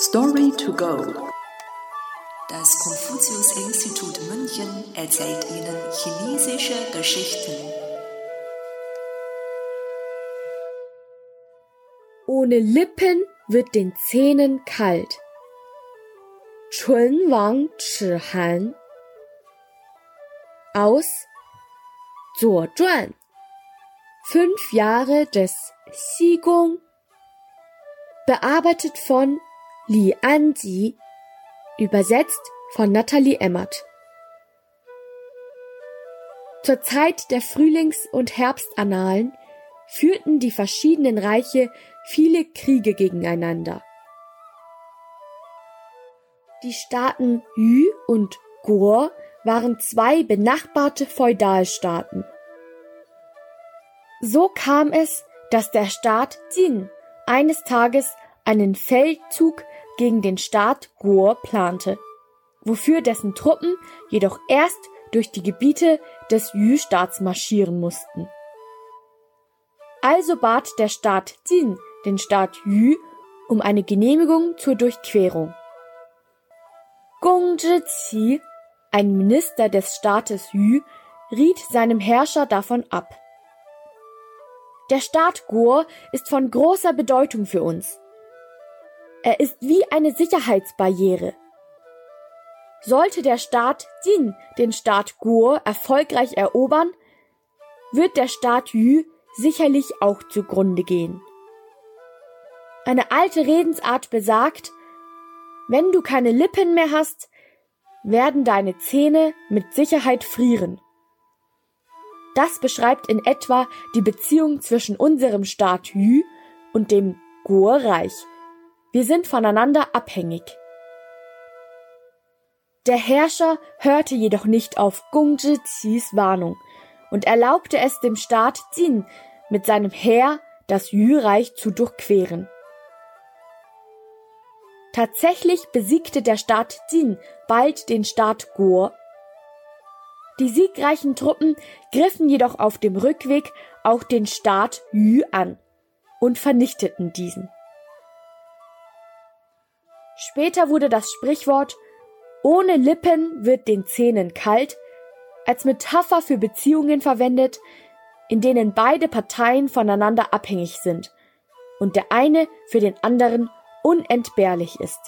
Story to go. Das Konfuzius-Institut München erzählt Ihnen chinesische Geschichten. Ohne Lippen wird den Zähnen kalt. Chun Wang Chi Han aus 左传 Fünf Jahre des Xigong bearbeitet von Li Anji, übersetzt von Nathalie Emmert. Zur Zeit der Frühlings- und Herbstannalen führten die verschiedenen Reiche viele Kriege gegeneinander. Die Staaten Yu und Guo waren zwei benachbarte Feudalstaaten. So kam es, dass der Staat Jin eines Tages einen Feldzug gegen den Staat Guo plante, wofür dessen Truppen jedoch erst durch die Gebiete des Yu-Staats marschieren mussten. Also bat der Staat Jin den Staat Yu um eine Genehmigung zur Durchquerung. Gong Zhiqi, ein Minister des Staates Yu, riet seinem Herrscher davon ab. Der Staat Guo ist von großer Bedeutung für uns. Er ist wie eine Sicherheitsbarriere. Sollte der Staat Jin den Staat Guo erfolgreich erobern, wird der Staat Yu sicherlich auch zugrunde gehen. Eine alte Redensart besagt, wenn du keine Lippen mehr hast, werden deine Zähne mit Sicherheit frieren. Das beschreibt in etwa die Beziehung zwischen unserem Staat Yu und dem Guo-Reich. Wir sind voneinander abhängig. Der Herrscher hörte jedoch nicht auf Gong Zhiqis Warnung und erlaubte es dem Staat Jin mit seinem Heer das Yu-Reich zu durchqueren. Tatsächlich besiegte der Staat Jin bald den Staat Guo die siegreichen Truppen griffen jedoch auf dem Rückweg auch den Staat Yu an und vernichteten diesen. Später wurde das Sprichwort ohne Lippen wird den Zähnen kalt als Metapher für Beziehungen verwendet, in denen beide Parteien voneinander abhängig sind und der eine für den anderen unentbehrlich ist.